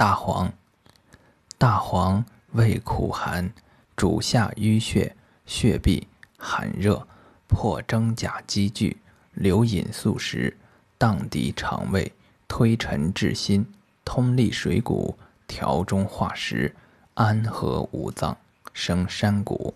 大黄。大黄味苦寒，主下淤血、血闭、寒热，破征假积聚，留饮素食，荡涤肠胃，推陈至新，通利水谷，调中化食，安和五脏，生山谷。